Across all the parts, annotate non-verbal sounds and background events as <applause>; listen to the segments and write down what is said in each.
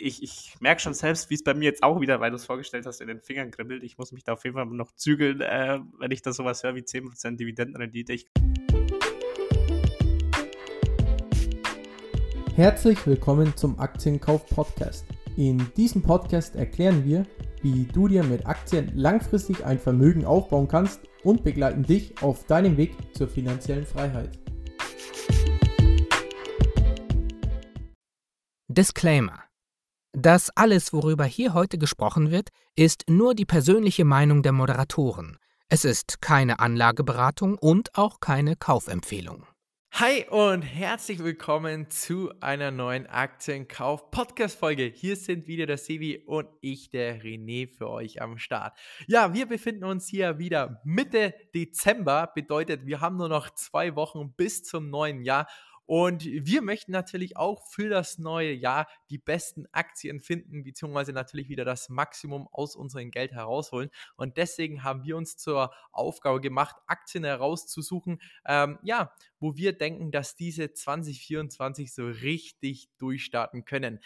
ich, ich merke schon selbst, wie es bei mir jetzt auch wieder, weil du es vorgestellt hast, in den Fingern kribbelt. Ich muss mich da auf jeden Fall noch zügeln, äh, wenn ich da sowas höre wie 10% Dividendenrendite. Ich Herzlich willkommen zum Aktienkauf Podcast. In diesem Podcast erklären wir, wie du dir mit Aktien langfristig ein Vermögen aufbauen kannst und begleiten dich auf deinem Weg zur finanziellen Freiheit. Disclaimer das alles, worüber hier heute gesprochen wird, ist nur die persönliche Meinung der Moderatoren. Es ist keine Anlageberatung und auch keine Kaufempfehlung. Hi und herzlich willkommen zu einer neuen Aktienkauf-Podcast-Folge. Hier sind wieder der Sevi und ich, der René, für euch am Start. Ja, wir befinden uns hier wieder Mitte Dezember. Bedeutet, wir haben nur noch zwei Wochen bis zum neuen Jahr und wir möchten natürlich auch für das neue Jahr die besten Aktien finden, beziehungsweise natürlich wieder das Maximum aus unserem Geld herausholen. Und deswegen haben wir uns zur Aufgabe gemacht, Aktien herauszusuchen, ähm, ja, wo wir denken, dass diese 2024 so richtig durchstarten können.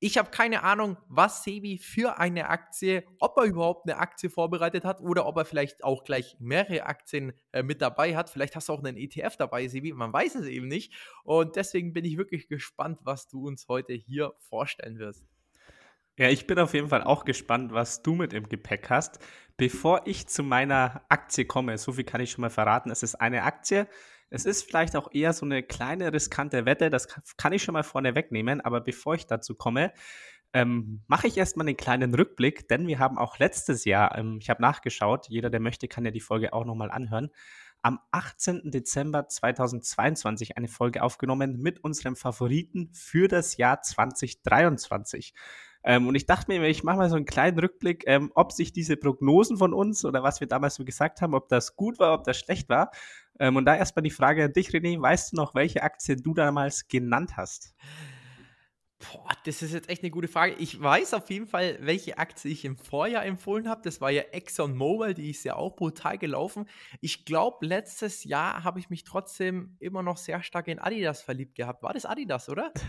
Ich habe keine Ahnung, was Sebi für eine Aktie, ob er überhaupt eine Aktie vorbereitet hat oder ob er vielleicht auch gleich mehrere Aktien äh, mit dabei hat. Vielleicht hast du auch einen ETF dabei, Sebi. Man weiß es eben nicht. Und deswegen bin ich wirklich gespannt, was du uns heute hier vorstellen wirst. Ja, ich bin auf jeden Fall auch gespannt, was du mit im Gepäck hast. Bevor ich zu meiner Aktie komme, so viel kann ich schon mal verraten. Es ist eine Aktie, es ist vielleicht auch eher so eine kleine riskante Wette, das kann ich schon mal vorne wegnehmen, aber bevor ich dazu komme, ähm, mache ich erstmal einen kleinen Rückblick, denn wir haben auch letztes Jahr, ähm, ich habe nachgeschaut, jeder, der möchte, kann ja die Folge auch nochmal anhören, am 18. Dezember 2022 eine Folge aufgenommen mit unserem Favoriten für das Jahr 2023. Ähm, und ich dachte mir, ich mache mal so einen kleinen Rückblick, ähm, ob sich diese Prognosen von uns oder was wir damals so gesagt haben, ob das gut war, ob das schlecht war. Ähm, und da erstmal die Frage an dich, René, weißt du noch, welche Aktie du damals genannt hast? Boah, das ist jetzt echt eine gute Frage. Ich weiß auf jeden Fall, welche Aktie ich im Vorjahr empfohlen habe. Das war ja ExxonMobil, die ist ja auch brutal gelaufen. Ich glaube, letztes Jahr habe ich mich trotzdem immer noch sehr stark in Adidas verliebt gehabt. War das Adidas, oder? <laughs>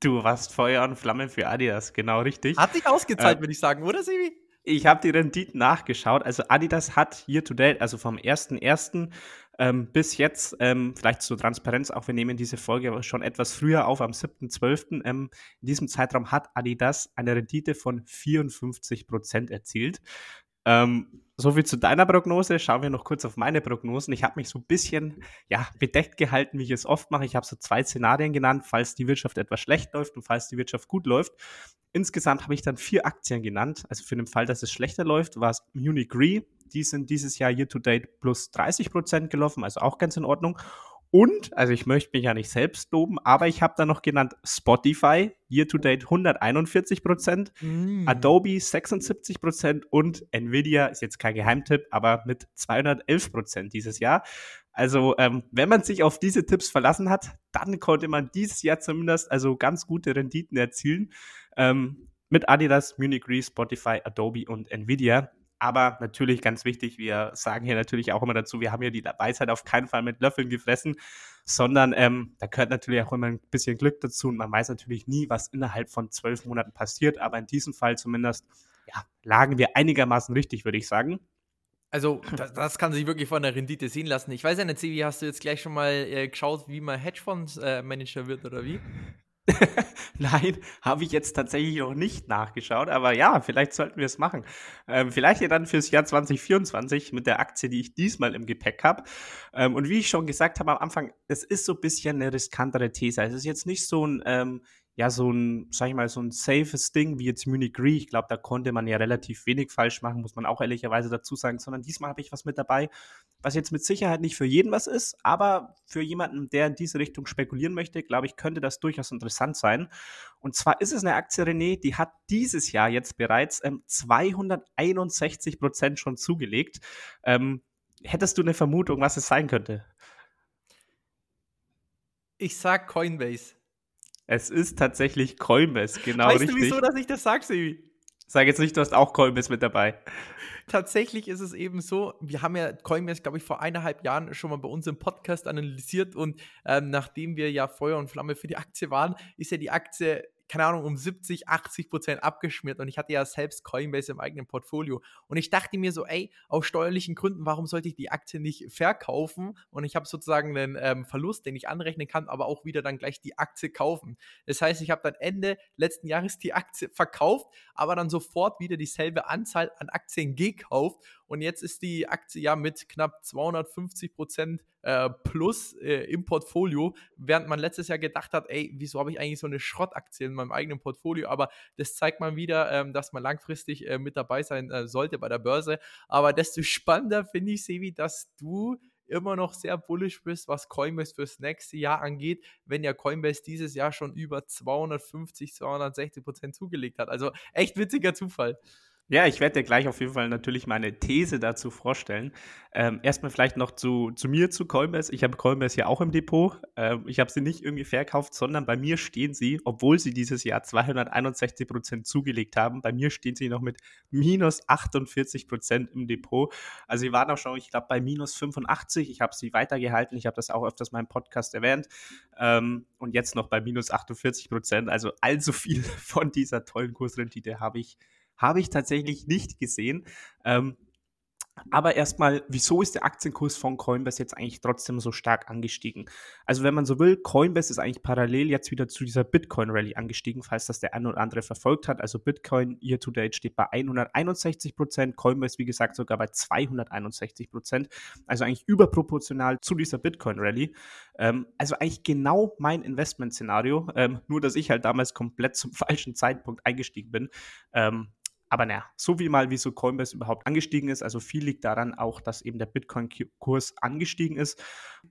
Du warst Feuer und Flamme für Adidas, genau richtig. Hat sich ausgezahlt, äh, würde ich sagen, oder, Sibi? Ich habe die Renditen nachgeschaut. Also Adidas hat year to date, also vom 1.1. Ähm, bis jetzt, ähm, vielleicht zur Transparenz, auch wir nehmen diese Folge schon etwas früher auf, am 7.12. Ähm, in diesem Zeitraum hat Adidas eine Rendite von 54 Prozent erzielt. Ähm, so viel zu deiner Prognose. Schauen wir noch kurz auf meine Prognosen. Ich habe mich so ein bisschen ja, bedeckt gehalten, wie ich es oft mache. Ich habe so zwei Szenarien genannt, falls die Wirtschaft etwas schlecht läuft und falls die Wirtschaft gut läuft. Insgesamt habe ich dann vier Aktien genannt. Also für den Fall, dass es schlechter läuft, war es Munich Re. Die sind dieses Jahr year to date plus 30 Prozent gelaufen, also auch ganz in Ordnung. Und, also ich möchte mich ja nicht selbst loben, aber ich habe da noch genannt Spotify, year to date 141 Prozent, mm. Adobe 76 Prozent und Nvidia ist jetzt kein Geheimtipp, aber mit 211 Prozent dieses Jahr. Also, ähm, wenn man sich auf diese Tipps verlassen hat, dann konnte man dieses Jahr zumindest also ganz gute Renditen erzielen. Ähm, mit Adidas, Munich Re, Spotify, Adobe und Nvidia. Aber natürlich ganz wichtig, wir sagen hier natürlich auch immer dazu, wir haben ja die Weisheit auf keinen Fall mit Löffeln gefressen, sondern ähm, da gehört natürlich auch immer ein bisschen Glück dazu und man weiß natürlich nie, was innerhalb von zwölf Monaten passiert, aber in diesem Fall zumindest ja, lagen wir einigermaßen richtig, würde ich sagen. Also, das, das, kann sich wirklich von der Rendite sehen lassen. Ich weiß ja nicht, wie hast du jetzt gleich schon mal äh, geschaut, wie man Hedgefonds-Manager äh, wird oder wie? <laughs> Nein, habe ich jetzt tatsächlich noch nicht nachgeschaut, aber ja, vielleicht sollten wir es machen. Ähm, vielleicht ja dann fürs Jahr 2024 mit der Aktie, die ich diesmal im Gepäck habe. Ähm, und wie ich schon gesagt habe am Anfang, es ist so ein bisschen eine riskantere These. Es ist jetzt nicht so ein ähm, ja, so ein, sag ich mal, so ein safes Ding wie jetzt Munich Re. Ich glaube, da konnte man ja relativ wenig falsch machen, muss man auch ehrlicherweise dazu sagen, sondern diesmal habe ich was mit dabei, was jetzt mit Sicherheit nicht für jeden was ist, aber für jemanden, der in diese Richtung spekulieren möchte, glaube ich, könnte das durchaus interessant sein. Und zwar ist es eine Aktie, René, die hat dieses Jahr jetzt bereits ähm, 261 Prozent schon zugelegt. Ähm, hättest du eine Vermutung, was es sein könnte? Ich sag Coinbase. Es ist tatsächlich Coinbase, genau weißt richtig. Weißt du, wieso, dass ich das sage, Sebi? Sag jetzt nicht, du hast auch Coinbase mit dabei. Tatsächlich ist es eben so, wir haben ja Coinbase, glaube ich, vor eineinhalb Jahren schon mal bei uns im Podcast analysiert und ähm, nachdem wir ja Feuer und Flamme für die Aktie waren, ist ja die Aktie keine Ahnung, um 70, 80 Prozent abgeschmiert und ich hatte ja selbst Coinbase im eigenen Portfolio. Und ich dachte mir so, ey, aus steuerlichen Gründen, warum sollte ich die Aktie nicht verkaufen? Und ich habe sozusagen einen ähm, Verlust, den ich anrechnen kann, aber auch wieder dann gleich die Aktie kaufen. Das heißt, ich habe dann Ende letzten Jahres die Aktie verkauft, aber dann sofort wieder dieselbe Anzahl an Aktien gekauft und jetzt ist die Aktie ja mit knapp 250 Prozent äh, plus äh, im Portfolio, während man letztes Jahr gedacht hat, ey, wieso habe ich eigentlich so eine Schrottaktie in meinem eigenen Portfolio? Aber das zeigt mal wieder, ähm, dass man langfristig äh, mit dabei sein äh, sollte bei der Börse. Aber desto spannender finde ich, Sevi, dass du immer noch sehr bullish bist, was Coinbase fürs nächste Jahr angeht, wenn ja Coinbase dieses Jahr schon über 250, 260 Prozent zugelegt hat. Also echt witziger Zufall. Ja, ich werde dir gleich auf jeden Fall natürlich meine These dazu vorstellen. Ähm, erstmal vielleicht noch zu, zu mir, zu Coinbase. Ich habe Coinbase ja auch im Depot. Ähm, ich habe sie nicht irgendwie verkauft, sondern bei mir stehen sie, obwohl sie dieses Jahr 261 Prozent zugelegt haben, bei mir stehen sie noch mit minus 48 Prozent im Depot. Also sie waren auch schon, ich glaube, bei minus 85. Ich habe sie weitergehalten. Ich habe das auch öfters mal im Podcast erwähnt. Ähm, und jetzt noch bei minus 48 Prozent. Also allzu viel <laughs> von dieser tollen Kursrendite habe ich habe ich tatsächlich nicht gesehen. Ähm, aber erstmal, wieso ist der Aktienkurs von Coinbase jetzt eigentlich trotzdem so stark angestiegen? Also wenn man so will, Coinbase ist eigentlich parallel jetzt wieder zu dieser Bitcoin-Rally angestiegen, falls das der eine oder andere verfolgt hat. Also Bitcoin year to date steht bei 161 Prozent, Coinbase wie gesagt sogar bei 261 Prozent. Also eigentlich überproportional zu dieser Bitcoin-Rally. Ähm, also eigentlich genau mein Investment-Szenario, ähm, nur dass ich halt damals komplett zum <laughs> falschen Zeitpunkt eingestiegen bin. Ähm, aber naja, so wie mal, wieso Coinbase überhaupt angestiegen ist, also viel liegt daran auch, dass eben der Bitcoin-Kurs angestiegen ist.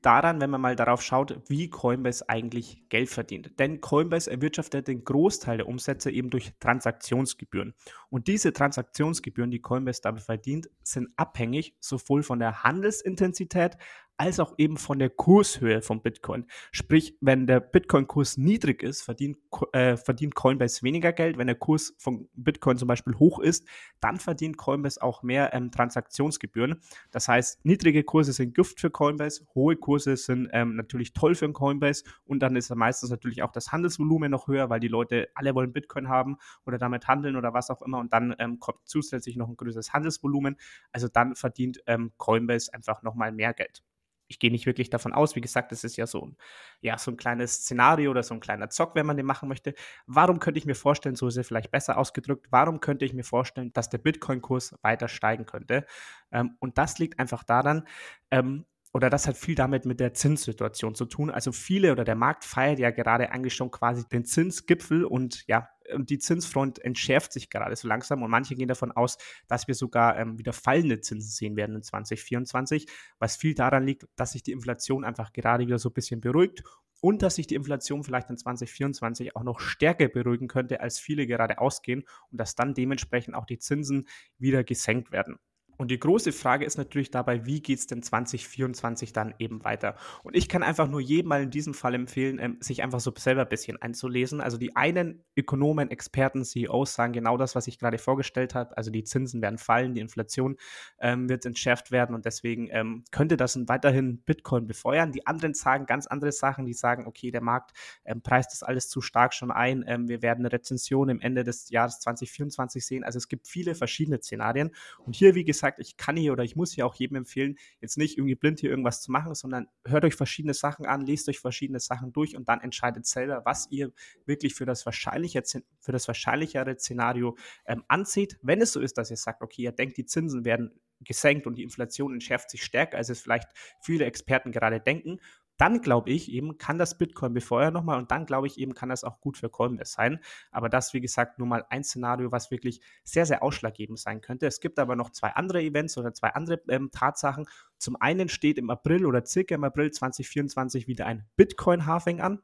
Daran, wenn man mal darauf schaut, wie Coinbase eigentlich Geld verdient. Denn Coinbase erwirtschaftet den Großteil der Umsätze eben durch Transaktionsgebühren. Und diese Transaktionsgebühren, die Coinbase dabei verdient, sind abhängig sowohl von der Handelsintensität als auch eben von der Kurshöhe von Bitcoin. Sprich, wenn der Bitcoin-Kurs niedrig ist, verdient, äh, verdient Coinbase weniger Geld. Wenn der Kurs von Bitcoin zum Beispiel hoch ist, dann verdient Coinbase auch mehr ähm, Transaktionsgebühren. Das heißt, niedrige Kurse sind Gift für Coinbase, hohe Kurse sind ähm, natürlich toll für Coinbase und dann ist meistens natürlich auch das Handelsvolumen noch höher, weil die Leute alle wollen Bitcoin haben oder damit handeln oder was auch immer und dann ähm, kommt zusätzlich noch ein größeres Handelsvolumen. Also dann verdient ähm, Coinbase einfach nochmal mehr Geld ich gehe nicht wirklich davon aus. Wie gesagt, es ist ja so ein, ja, so ein kleines Szenario oder so ein kleiner Zock, wenn man den machen möchte. Warum könnte ich mir vorstellen, so ist er vielleicht besser ausgedrückt, warum könnte ich mir vorstellen, dass der Bitcoin-Kurs weiter steigen könnte? Ähm, und das liegt einfach daran, ähm, oder das hat viel damit mit der Zinssituation zu tun. Also viele oder der Markt feiert ja gerade eigentlich schon quasi den Zinsgipfel und ja, die Zinsfront entschärft sich gerade so langsam und manche gehen davon aus, dass wir sogar ähm, wieder fallende Zinsen sehen werden in 2024, was viel daran liegt, dass sich die Inflation einfach gerade wieder so ein bisschen beruhigt und dass sich die Inflation vielleicht in 2024 auch noch stärker beruhigen könnte, als viele gerade ausgehen und dass dann dementsprechend auch die Zinsen wieder gesenkt werden. Und die große Frage ist natürlich dabei, wie geht es denn 2024 dann eben weiter? Und ich kann einfach nur jedem mal in diesem Fall empfehlen, ähm, sich einfach so selber ein bisschen einzulesen. Also die einen Ökonomen, Experten, CEOs sagen genau das, was ich gerade vorgestellt habe. Also die Zinsen werden fallen, die Inflation ähm, wird entschärft werden und deswegen ähm, könnte das weiterhin Bitcoin befeuern. Die anderen sagen ganz andere Sachen, die sagen, okay, der Markt ähm, preist das alles zu stark schon ein. Ähm, wir werden eine Rezension im Ende des Jahres 2024 sehen. Also es gibt viele verschiedene Szenarien. Und hier, wie gesagt, sagt, ich kann hier oder ich muss hier auch jedem empfehlen, jetzt nicht irgendwie blind hier irgendwas zu machen, sondern hört euch verschiedene Sachen an, lest euch verschiedene Sachen durch und dann entscheidet selber, was ihr wirklich für das wahrscheinliche, für das wahrscheinlichere Szenario ähm, anzieht. Wenn es so ist, dass ihr sagt, okay, ihr denkt, die Zinsen werden gesenkt und die Inflation entschärft sich stärker, als es vielleicht viele Experten gerade denken dann glaube ich eben, kann das Bitcoin befeuern nochmal und dann glaube ich eben, kann das auch gut für Coinbase sein. Aber das, wie gesagt, nur mal ein Szenario, was wirklich sehr, sehr ausschlaggebend sein könnte. Es gibt aber noch zwei andere Events oder zwei andere ähm, Tatsachen. Zum einen steht im April oder circa im April 2024 wieder ein Bitcoin-Halving an.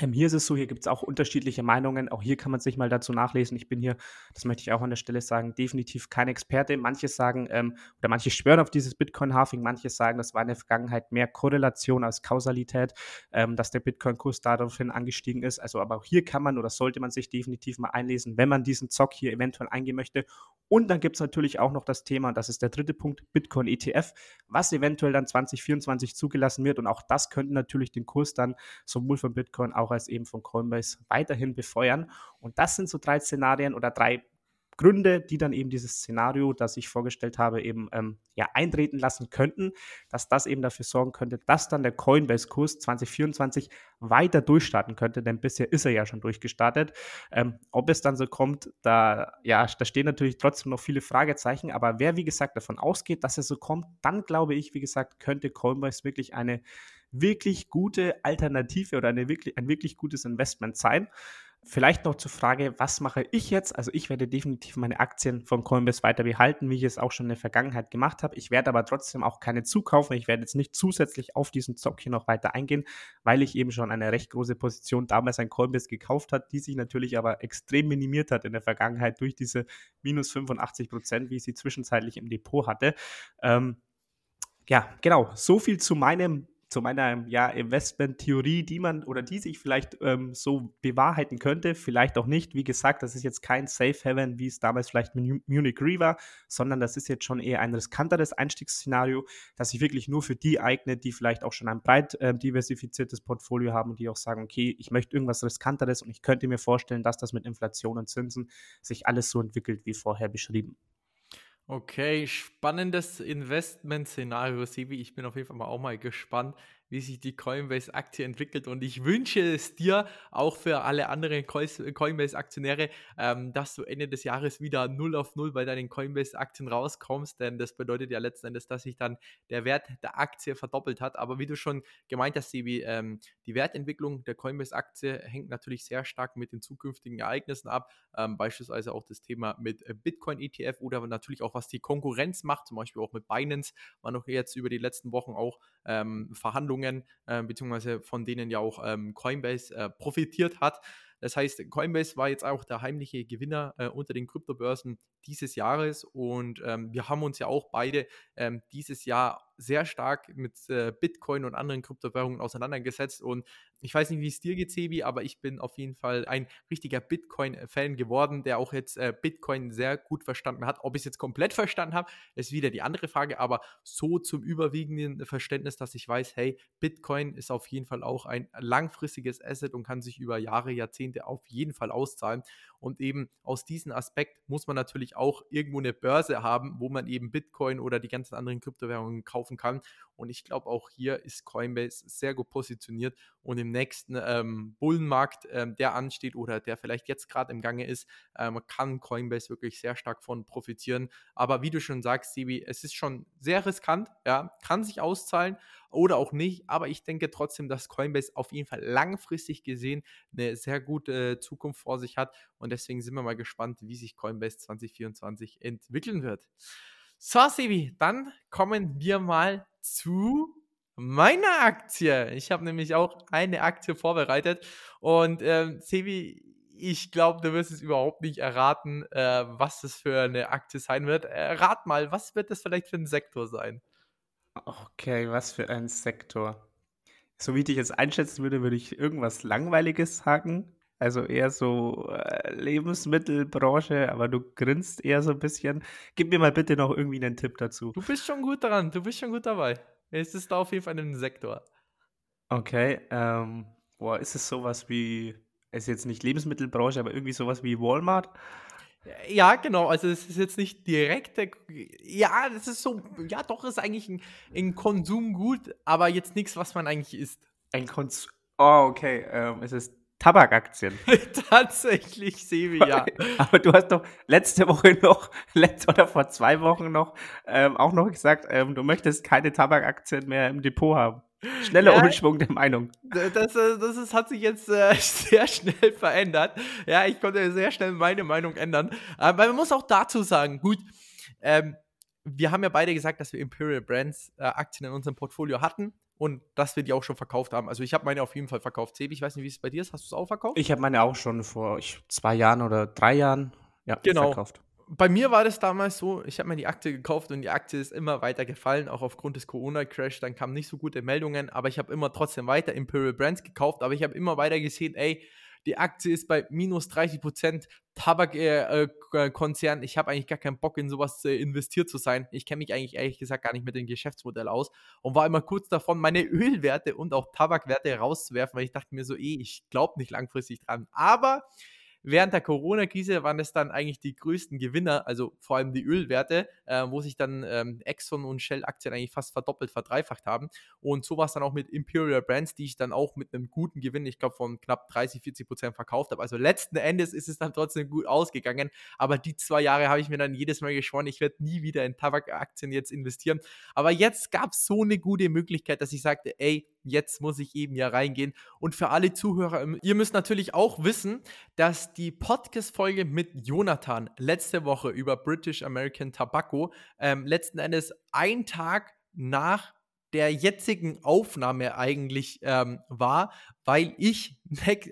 Ähm, hier ist es so, hier gibt es auch unterschiedliche Meinungen. Auch hier kann man sich mal dazu nachlesen. Ich bin hier, das möchte ich auch an der Stelle sagen, definitiv kein Experte. Manche sagen, ähm, oder manche schwören auf dieses Bitcoin-Halving, manche sagen, das war in der Vergangenheit mehr Korrelation als Kausalität, ähm, dass der Bitcoin-Kurs daraufhin angestiegen ist. Also, aber auch hier kann man oder sollte man sich definitiv mal einlesen, wenn man diesen Zock hier eventuell eingehen möchte. Und dann gibt es natürlich auch noch das Thema, und das ist der dritte Punkt, Bitcoin ETF, was eventuell dann 2024 zugelassen wird. Und auch das könnte natürlich den Kurs dann sowohl von Bitcoin auch auch als eben von Coinbase weiterhin befeuern. Und das sind so drei Szenarien oder drei Gründe, die dann eben dieses Szenario, das ich vorgestellt habe, eben ähm, ja, eintreten lassen könnten, dass das eben dafür sorgen könnte, dass dann der Coinbase-Kurs 2024 weiter durchstarten könnte, denn bisher ist er ja schon durchgestartet. Ähm, ob es dann so kommt, da, ja, da stehen natürlich trotzdem noch viele Fragezeichen, aber wer, wie gesagt, davon ausgeht, dass es so kommt, dann glaube ich, wie gesagt, könnte Coinbase wirklich eine wirklich gute Alternative oder eine wirklich, ein wirklich gutes Investment sein. Vielleicht noch zur Frage, was mache ich jetzt? Also ich werde definitiv meine Aktien von Coinbase weiter behalten, wie ich es auch schon in der Vergangenheit gemacht habe. Ich werde aber trotzdem auch keine zukaufen. Ich werde jetzt nicht zusätzlich auf diesen Zock hier noch weiter eingehen, weil ich eben schon eine recht große Position damals an Coinbase gekauft habe, die sich natürlich aber extrem minimiert hat in der Vergangenheit durch diese minus 85 Prozent, wie ich sie zwischenzeitlich im Depot hatte. Ähm, ja, genau. So viel zu meinem zu meiner ja, Investment-Theorie, die man oder die sich vielleicht ähm, so bewahrheiten könnte, vielleicht auch nicht. Wie gesagt, das ist jetzt kein Safe Haven, wie es damals vielleicht mit Munich Re war, sondern das ist jetzt schon eher ein riskanteres Einstiegsszenario, das sich wirklich nur für die eignet, die vielleicht auch schon ein breit äh, diversifiziertes Portfolio haben und die auch sagen, okay, ich möchte irgendwas riskanteres und ich könnte mir vorstellen, dass das mit Inflation und Zinsen sich alles so entwickelt wie vorher beschrieben. Okay, spannendes Investment-Szenario, Sebi. Ich bin auf jeden Fall auch mal gespannt, wie sich die Coinbase-Aktie entwickelt. Und ich wünsche es dir, auch für alle anderen Coinbase-Aktionäre, ähm, dass du Ende des Jahres wieder 0 auf 0 bei deinen Coinbase-Aktien rauskommst. Denn das bedeutet ja letzten Endes, dass sich dann der Wert der Aktie verdoppelt hat. Aber wie du schon gemeint hast, Sebi, ähm, die Wertentwicklung der Coinbase-Aktie hängt natürlich sehr stark mit den zukünftigen Ereignissen ab. Ähm, beispielsweise auch das Thema mit äh, Bitcoin-ETF oder natürlich auch, was die Konkurrenz macht. Zum Beispiel auch mit Binance, war noch jetzt über die letzten Wochen auch ähm, Verhandlungen Entwicklungen, äh, beziehungsweise von denen ja auch ähm, Coinbase äh, profitiert hat. Das heißt, Coinbase war jetzt auch der heimliche Gewinner äh, unter den Kryptobörsen dieses Jahres und ähm, wir haben uns ja auch beide ähm, dieses Jahr sehr stark mit äh, Bitcoin und anderen Kryptowährungen auseinandergesetzt und ich weiß nicht, wie es dir geht, Sebi, aber ich bin auf jeden Fall ein richtiger Bitcoin-Fan geworden, der auch jetzt äh, Bitcoin sehr gut verstanden hat. Ob ich es jetzt komplett verstanden habe, ist wieder die andere Frage, aber so zum überwiegenden Verständnis, dass ich weiß, hey, Bitcoin ist auf jeden Fall auch ein langfristiges Asset und kann sich über Jahre, Jahrzehnte auf jeden Fall auszahlen. Und eben aus diesem Aspekt muss man natürlich auch irgendwo eine Börse haben, wo man eben Bitcoin oder die ganzen anderen Kryptowährungen kaufen kann. Und ich glaube, auch hier ist Coinbase sehr gut positioniert und im nächsten ähm, Bullenmarkt, ähm, der ansteht oder der vielleicht jetzt gerade im Gange ist, ähm, kann Coinbase wirklich sehr stark von profitieren. Aber wie du schon sagst, Sibi, es ist schon sehr riskant, ja, kann sich auszahlen oder auch nicht. Aber ich denke trotzdem, dass Coinbase auf jeden Fall langfristig gesehen eine sehr gute Zukunft vor sich hat. Und deswegen sind wir mal gespannt, wie sich Coinbase 2024 entwickeln wird. So, Sibi, dann kommen wir mal zu meiner Aktie. Ich habe nämlich auch eine Aktie vorbereitet. Und ähm, Sebi, ich glaube, du wirst es überhaupt nicht erraten, äh, was das für eine Aktie sein wird. Äh, rat mal, was wird das vielleicht für ein Sektor sein? Okay, was für ein Sektor. So wie ich dich jetzt einschätzen würde, würde ich irgendwas Langweiliges sagen. Also eher so äh, Lebensmittelbranche, aber du grinst eher so ein bisschen. Gib mir mal bitte noch irgendwie einen Tipp dazu. Du bist schon gut dran, du bist schon gut dabei. Es ist da auf jeden Fall ein Sektor. Okay, ähm, boah, ist es sowas wie, ist jetzt nicht Lebensmittelbranche, aber irgendwie sowas wie Walmart? Ja, genau. Also es ist jetzt nicht direkt der, ja, das ist so, ja, doch ist eigentlich ein, ein Konsumgut, aber jetzt nichts, was man eigentlich isst. Ein Konsum. Oh, okay. Ähm, es ist Tabakaktien. <laughs> Tatsächlich, Sebi, ja. Aber du hast doch letzte Woche noch, <laughs> letzte oder vor zwei Wochen noch, ähm, auch noch gesagt, ähm, du möchtest keine Tabakaktien mehr im Depot haben. Schneller ja, Umschwung der Meinung. Das, äh, das ist, hat sich jetzt äh, <laughs> sehr schnell verändert. Ja, ich konnte sehr schnell meine Meinung ändern. Aber man muss auch dazu sagen, gut, ähm, wir haben ja beide gesagt, dass wir Imperial Brands äh, Aktien in unserem Portfolio hatten und dass wir die auch schon verkauft haben. Also ich habe meine auf jeden Fall verkauft. Sebi, ich weiß nicht, wie es bei dir ist. Hast du es auch verkauft? Ich habe meine auch schon vor zwei Jahren oder drei Jahren ja, genau. verkauft. Bei mir war das damals so, ich habe mir die Aktie gekauft und die Aktie ist immer weiter gefallen, auch aufgrund des Corona-Crash. Dann kamen nicht so gute Meldungen, aber ich habe immer trotzdem weiter Imperial Brands gekauft, aber ich habe immer weiter gesehen, ey, die Aktie ist bei minus 30 Prozent. Tabakkonzern, äh, äh, ich habe eigentlich gar keinen Bock in sowas äh, investiert zu sein. Ich kenne mich eigentlich ehrlich gesagt gar nicht mit dem Geschäftsmodell aus und war immer kurz davon, meine Ölwerte und auch Tabakwerte rauszuwerfen, weil ich dachte mir so, eh, ich glaube nicht langfristig dran. Aber Während der Corona-Krise waren es dann eigentlich die größten Gewinner, also vor allem die Ölwerte, äh, wo sich dann ähm, Exxon und Shell-Aktien eigentlich fast verdoppelt, verdreifacht haben. Und so war es dann auch mit Imperial Brands, die ich dann auch mit einem guten Gewinn, ich glaube von knapp 30, 40 Prozent verkauft habe. Also letzten Endes ist es dann trotzdem gut ausgegangen. Aber die zwei Jahre habe ich mir dann jedes Mal geschworen, ich werde nie wieder in Tabakaktien jetzt investieren. Aber jetzt gab es so eine gute Möglichkeit, dass ich sagte, ey, jetzt muss ich eben ja reingehen. Und für alle Zuhörer, ähm, ihr müsst natürlich auch wissen, dass die Podcast-Folge mit Jonathan letzte Woche über British American Tobacco ähm, letzten Endes ein Tag nach der jetzigen Aufnahme eigentlich ähm, war, weil ich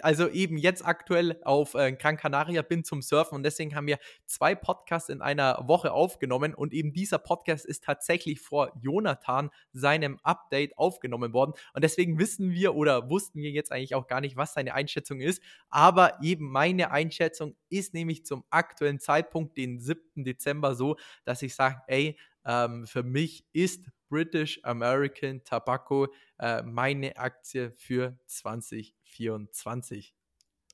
also eben jetzt aktuell auf äh, Gran Canaria bin zum Surfen und deswegen haben wir zwei Podcasts in einer Woche aufgenommen und eben dieser Podcast ist tatsächlich vor Jonathan seinem Update aufgenommen worden und deswegen wissen wir oder wussten wir jetzt eigentlich auch gar nicht, was seine Einschätzung ist, aber eben meine Einschätzung ist nämlich zum aktuellen Zeitpunkt, den 7. Dezember so, dass ich sage, ey, ähm, für mich ist British American Tobacco äh, meine Aktie für 2024.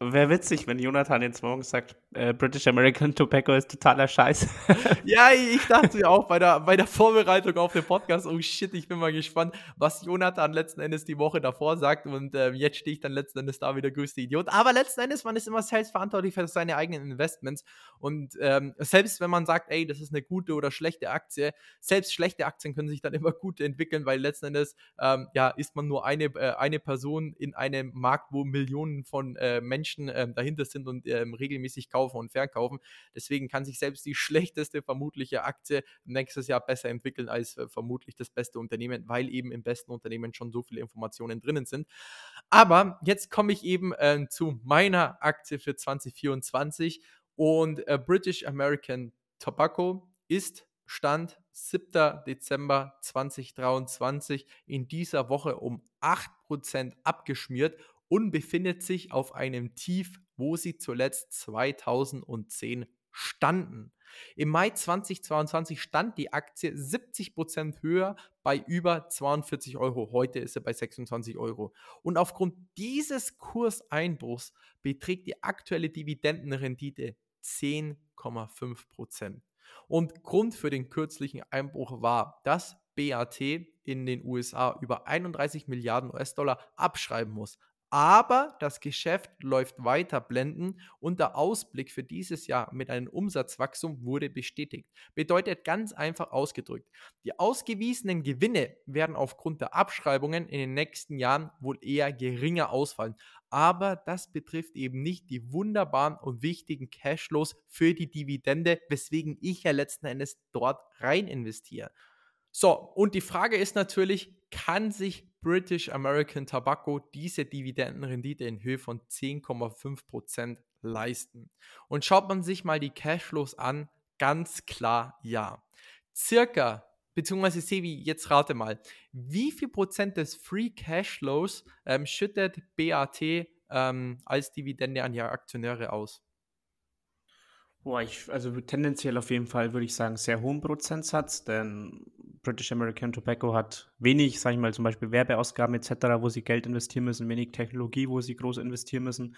Wäre witzig, wenn Jonathan jetzt morgen sagt, äh, British American Tobacco ist totaler Scheiß. <laughs> ja, ich dachte mir auch bei der, bei der Vorbereitung auf den Podcast, oh shit, ich bin mal gespannt, was Jonathan letzten Endes die Woche davor sagt. Und äh, jetzt stehe ich dann letzten Endes da wie der größte Idiot. Aber letzten Endes, man ist immer selbst verantwortlich für seine eigenen Investments. Und ähm, selbst wenn man sagt, ey, das ist eine gute oder schlechte Aktie, selbst schlechte Aktien können sich dann immer gut entwickeln, weil letzten Endes, ähm, ja, ist man nur eine, äh, eine Person in einem Markt, wo Millionen von äh, Menschen Menschen ähm, dahinter sind und ähm, regelmäßig kaufen und verkaufen. Deswegen kann sich selbst die <laughs> schlechteste vermutliche Aktie nächstes Jahr besser entwickeln als äh, vermutlich das beste Unternehmen, weil eben im besten Unternehmen schon so viele Informationen drinnen sind. Aber jetzt komme ich eben äh, zu meiner Aktie für 2024 und äh, British American Tobacco ist Stand 7. Dezember 2023 in dieser Woche um 8% abgeschmiert und befindet sich auf einem Tief, wo sie zuletzt 2010 standen. Im Mai 2022 stand die Aktie 70% höher bei über 42 Euro. Heute ist sie bei 26 Euro. Und aufgrund dieses Kurseinbruchs beträgt die aktuelle Dividendenrendite 10,5%. Und Grund für den kürzlichen Einbruch war, dass BAT in den USA über 31 Milliarden US-Dollar abschreiben muss aber das Geschäft läuft weiter blenden und der Ausblick für dieses Jahr mit einem Umsatzwachstum wurde bestätigt. Bedeutet ganz einfach ausgedrückt, die ausgewiesenen Gewinne werden aufgrund der Abschreibungen in den nächsten Jahren wohl eher geringer ausfallen. Aber das betrifft eben nicht die wunderbaren und wichtigen Cashflows für die Dividende, weswegen ich ja letzten Endes dort rein investiere. So, und die Frage ist natürlich, kann sich British American Tobacco diese Dividendenrendite in Höhe von 10,5% leisten? Und schaut man sich mal die Cashflows an, ganz klar ja. Circa, beziehungsweise Sevi, jetzt rate mal, wie viel Prozent des Free Cashflows ähm, schüttet BAT ähm, als Dividende an ihre Aktionäre aus? Boah, ich, also tendenziell auf jeden Fall würde ich sagen, sehr hohen Prozentsatz, denn British American Tobacco hat wenig, sage ich mal, zum Beispiel Werbeausgaben etc., wo sie Geld investieren müssen, wenig Technologie, wo sie groß investieren müssen.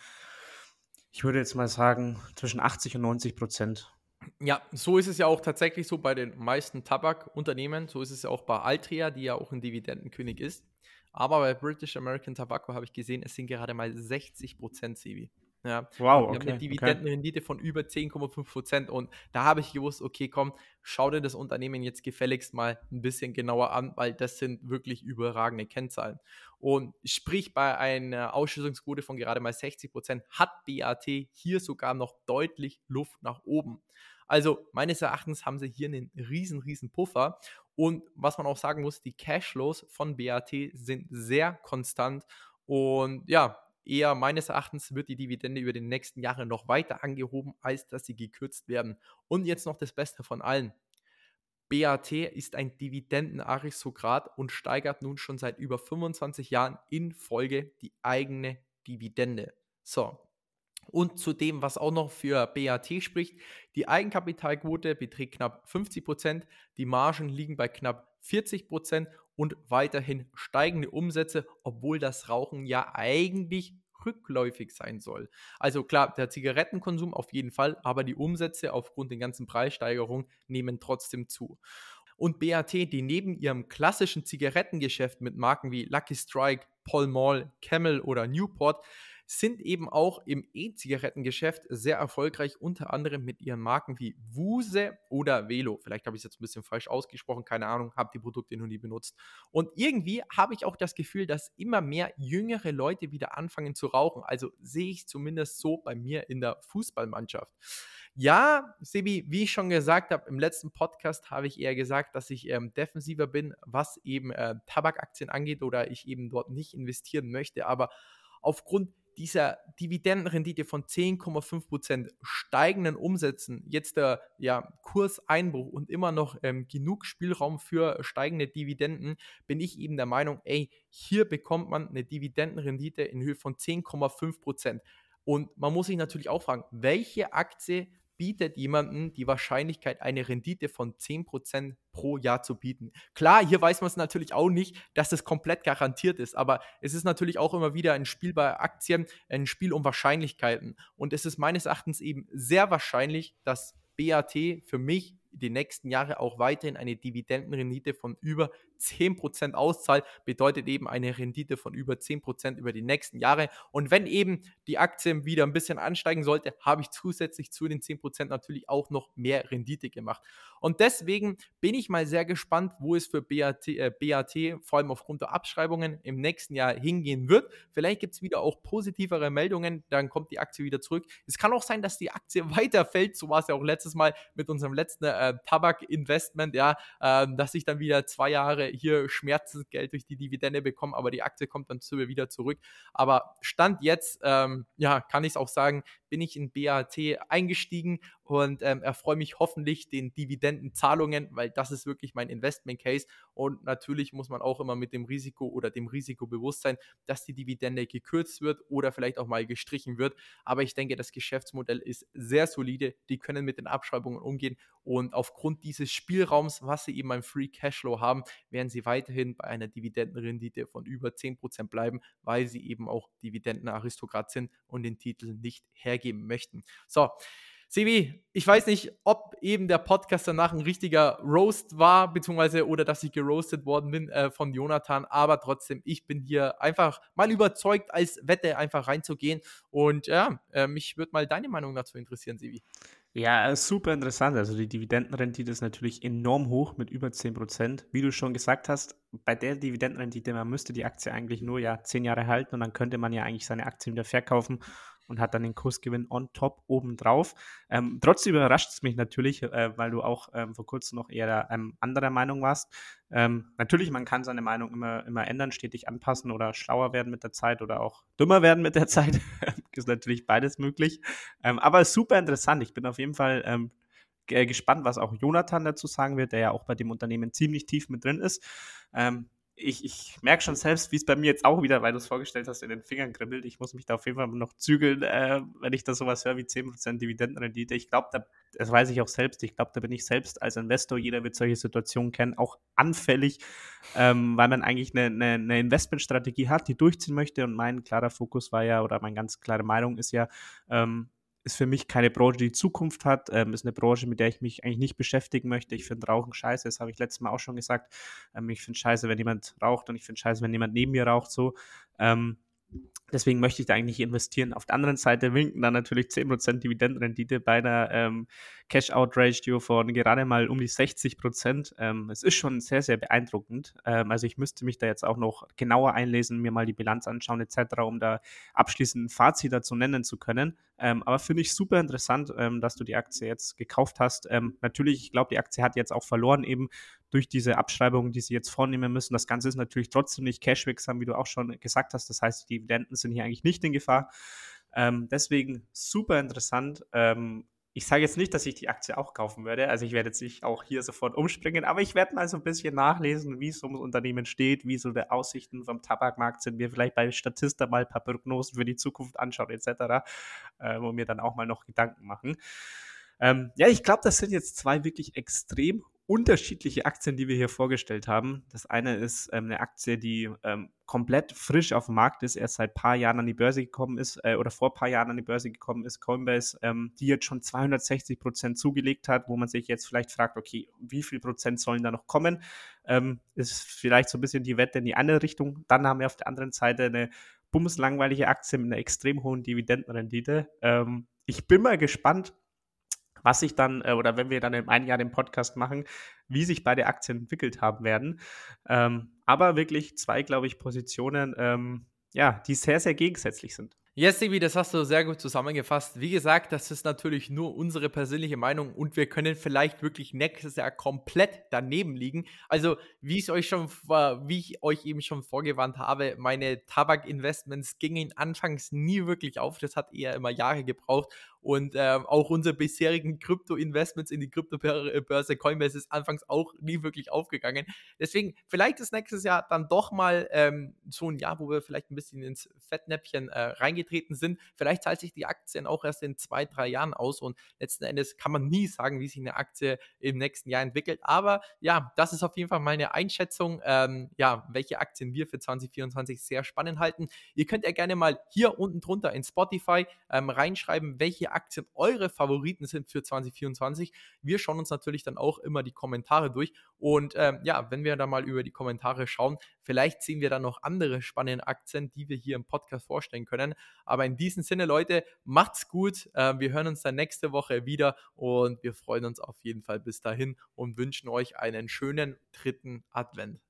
Ich würde jetzt mal sagen, zwischen 80 und 90 Prozent. Ja, so ist es ja auch tatsächlich so bei den meisten Tabakunternehmen. So ist es ja auch bei Altria, die ja auch ein Dividendenkönig ist. Aber bei British American Tobacco habe ich gesehen, es sind gerade mal 60 Prozent, Sevi. Ja. Wow, okay. Eine Dividendenrendite okay. von über 10,5 Prozent. Und da habe ich gewusst, okay, komm, schau dir das Unternehmen jetzt gefälligst mal ein bisschen genauer an, weil das sind wirklich überragende Kennzahlen. Und sprich, bei einer Ausschüttungsquote von gerade mal 60 Prozent hat BAT hier sogar noch deutlich Luft nach oben. Also meines Erachtens haben sie hier einen riesen, riesen Puffer. Und was man auch sagen muss, die Cashflows von BAT sind sehr konstant. Und ja, eher meines Erachtens wird die Dividende über die nächsten Jahre noch weiter angehoben, als dass sie gekürzt werden. Und jetzt noch das Beste von allen. BAT ist ein Dividendenaristokrat und steigert nun schon seit über 25 Jahren in Folge die eigene Dividende. So, Und zu dem, was auch noch für BAT spricht, die Eigenkapitalquote beträgt knapp 50 Prozent, die Margen liegen bei knapp 40 Prozent und weiterhin steigende Umsätze, obwohl das Rauchen ja eigentlich rückläufig sein soll. Also klar, der Zigarettenkonsum auf jeden Fall, aber die Umsätze aufgrund der ganzen Preissteigerungen nehmen trotzdem zu. Und BAT, die neben ihrem klassischen Zigarettengeschäft mit Marken wie Lucky Strike, Paul Mall, Camel oder Newport sind eben auch im E-Zigarettengeschäft sehr erfolgreich, unter anderem mit ihren Marken wie Wuse oder Velo. Vielleicht habe ich es jetzt ein bisschen falsch ausgesprochen, keine Ahnung, habe die Produkte noch nie benutzt. Und irgendwie habe ich auch das Gefühl, dass immer mehr jüngere Leute wieder anfangen zu rauchen. Also sehe ich zumindest so bei mir in der Fußballmannschaft. Ja, Sebi, wie ich schon gesagt habe, im letzten Podcast habe ich eher gesagt, dass ich ähm, defensiver bin, was eben äh, Tabakaktien angeht oder ich eben dort nicht investieren möchte. Aber aufgrund dieser Dividendenrendite von 10,5% steigenden Umsätzen, jetzt der ja, Kurseinbruch und immer noch ähm, genug Spielraum für steigende Dividenden, bin ich eben der Meinung, ey, hier bekommt man eine Dividendenrendite in Höhe von 10,5%. Und man muss sich natürlich auch fragen, welche Aktie bietet jemandem die Wahrscheinlichkeit, eine Rendite von 10% pro Jahr zu bieten. Klar, hier weiß man es natürlich auch nicht, dass das komplett garantiert ist, aber es ist natürlich auch immer wieder ein Spiel bei Aktien, ein Spiel um Wahrscheinlichkeiten. Und es ist meines Erachtens eben sehr wahrscheinlich, dass BAT für mich die nächsten Jahre auch weiterhin eine Dividendenrendite von über 10% auszahlt, bedeutet eben eine Rendite von über 10% über die nächsten Jahre. Und wenn eben die Aktien wieder ein bisschen ansteigen sollte, habe ich zusätzlich zu den 10% natürlich auch noch mehr Rendite gemacht. Und deswegen bin ich mal sehr gespannt, wo es für BAT, äh, BAT vor allem aufgrund der Abschreibungen im nächsten Jahr hingehen wird. Vielleicht gibt es wieder auch positivere Meldungen, dann kommt die Aktie wieder zurück. Es kann auch sein, dass die Aktie <laughs> weiterfällt, so war es ja auch letztes Mal mit unserem letzten äh, Tabak-Investment, ja, äh, dass ich dann wieder zwei Jahre hier Schmerzensgeld durch die Dividende bekomme, aber die Aktie kommt dann wieder zurück. Aber Stand jetzt, ähm, ja, kann ich es auch sagen, bin ich in BAT eingestiegen und ähm, erfreue mich hoffentlich den Dividendenzahlungen, weil das ist wirklich mein Investment Case. Und natürlich muss man auch immer mit dem Risiko oder dem Risiko bewusst sein, dass die Dividende gekürzt wird oder vielleicht auch mal gestrichen wird. Aber ich denke, das Geschäftsmodell ist sehr solide. Die können mit den Abschreibungen umgehen und aufgrund dieses Spielraums, was sie eben beim Free Cashflow haben, werden sie weiterhin bei einer Dividendenrendite von über 10% bleiben, weil sie eben auch Dividendenaristokrat sind und den Titel nicht hergeben möchten. So, Sebi, ich weiß nicht, ob eben der Podcast danach ein richtiger Roast war, beziehungsweise oder dass ich geroastet worden bin äh, von Jonathan, aber trotzdem, ich bin hier einfach mal überzeugt, als Wette einfach reinzugehen. Und ja, äh, mich würde mal deine Meinung dazu interessieren, Sebi. Ja, super interessant. Also die Dividendenrendite ist natürlich enorm hoch mit über 10%. Wie du schon gesagt hast, bei der Dividendenrendite, man müsste die Aktie eigentlich nur ja 10 Jahre halten und dann könnte man ja eigentlich seine Aktien wieder verkaufen und hat dann den Kursgewinn on top obendrauf. Ähm, trotzdem überrascht es mich natürlich, äh, weil du auch ähm, vor kurzem noch eher ähm, anderer Meinung warst. Ähm, natürlich, man kann seine Meinung immer, immer ändern, stetig anpassen oder schlauer werden mit der Zeit oder auch dümmer werden mit der Zeit. <laughs> ist natürlich beides möglich. Ähm, aber super interessant. Ich bin auf jeden Fall ähm, gespannt, was auch Jonathan dazu sagen wird, der ja auch bei dem Unternehmen ziemlich tief mit drin ist. Ähm, ich, ich merke schon selbst, wie es bei mir jetzt auch wieder, weil du es vorgestellt hast, in den Fingern kribbelt. Ich muss mich da auf jeden Fall noch zügeln, äh, wenn ich da sowas höre wie 10% Dividendenrendite. Ich glaube, da, das weiß ich auch selbst, ich glaube, da bin ich selbst als Investor, jeder wird solche Situationen kennen, auch anfällig, ähm, weil man eigentlich eine, eine, eine Investmentstrategie hat, die durchziehen möchte. Und mein klarer Fokus war ja, oder meine ganz klare Meinung ist ja, ähm, ist für mich keine Branche, die Zukunft hat. Ähm, ist eine Branche, mit der ich mich eigentlich nicht beschäftigen möchte. Ich finde Rauchen scheiße, das habe ich letztes Mal auch schon gesagt. Ähm, ich finde scheiße, wenn jemand raucht und ich finde scheiße, wenn jemand neben mir raucht. So. Ähm, Deswegen möchte ich da eigentlich investieren. Auf der anderen Seite winken dann natürlich 10% Dividendenrendite bei einer ähm, Cash-Out-Ratio von gerade mal um die 60%. Ähm, es ist schon sehr, sehr beeindruckend. Ähm, also ich müsste mich da jetzt auch noch genauer einlesen, mir mal die Bilanz anschauen etc., um da abschließend ein Fazit dazu nennen zu können. Ähm, aber finde ich super interessant, ähm, dass du die Aktie jetzt gekauft hast. Ähm, natürlich, ich glaube, die Aktie hat jetzt auch verloren eben durch diese Abschreibungen, die sie jetzt vornehmen müssen. Das Ganze ist natürlich trotzdem nicht cashwirksam, wie du auch schon gesagt hast. Das heißt, die Dividenden sind hier eigentlich nicht in Gefahr. Ähm, deswegen super interessant. Ähm, ich sage jetzt nicht, dass ich die Aktie auch kaufen werde. Also ich werde jetzt nicht auch hier sofort umspringen, aber ich werde mal so ein bisschen nachlesen, wie es ums Unternehmen steht, wie so die Aussichten vom Tabakmarkt sind, mir vielleicht bei Statista mal ein paar Prognosen für die Zukunft anschauen etc. Äh, und mir dann auch mal noch Gedanken machen. Ähm, ja, ich glaube, das sind jetzt zwei wirklich extrem unterschiedliche Aktien, die wir hier vorgestellt haben. Das eine ist ähm, eine Aktie, die ähm, komplett frisch auf dem Markt ist, erst seit ein paar Jahren an die Börse gekommen ist äh, oder vor ein paar Jahren an die Börse gekommen ist, Coinbase, ähm, die jetzt schon 260 Prozent zugelegt hat, wo man sich jetzt vielleicht fragt, okay, wie viel Prozent sollen da noch kommen? Ähm, ist vielleicht so ein bisschen die Wette in die andere Richtung. Dann haben wir auf der anderen Seite eine bumslangweilige Aktie mit einer extrem hohen Dividendenrendite. Ähm, ich bin mal gespannt, was sich dann, äh, oder wenn wir dann in einem Jahr den Podcast machen, wie sich beide Aktien entwickelt haben werden. Ähm, aber wirklich zwei, glaube ich, Positionen, ähm, ja, die sehr, sehr gegensätzlich sind. Yes, Sebi, das hast du sehr gut zusammengefasst. Wie gesagt, das ist natürlich nur unsere persönliche Meinung und wir können vielleicht wirklich nächstes Jahr komplett daneben liegen. Also, wie ich euch schon, wie ich euch eben schon vorgewarnt habe, meine Tabak-Investments gingen anfangs nie wirklich auf. Das hat eher immer Jahre gebraucht und ähm, auch unsere bisherigen Krypto-Investments in die Kryptobörse Coinbase ist anfangs auch nie wirklich aufgegangen. Deswegen, vielleicht ist nächstes Jahr dann doch mal ähm, so ein Jahr, wo wir vielleicht ein bisschen ins Fettnäpfchen äh, reingetreten sind. Vielleicht zahlt sich die Aktien auch erst in zwei, drei Jahren aus und letzten Endes kann man nie sagen, wie sich eine Aktie im nächsten Jahr entwickelt. Aber ja, das ist auf jeden Fall meine Einschätzung, ähm, ja, welche Aktien wir für 2024 sehr spannend halten. Ihr könnt ja gerne mal hier unten drunter in Spotify ähm, reinschreiben, welche Aktien eure Favoriten sind für 2024. Wir schauen uns natürlich dann auch immer die Kommentare durch. Und ähm, ja, wenn wir da mal über die Kommentare schauen, vielleicht sehen wir dann noch andere spannende Aktien, die wir hier im Podcast vorstellen können. Aber in diesem Sinne, Leute, macht's gut. Äh, wir hören uns dann nächste Woche wieder und wir freuen uns auf jeden Fall bis dahin und wünschen euch einen schönen dritten Advent.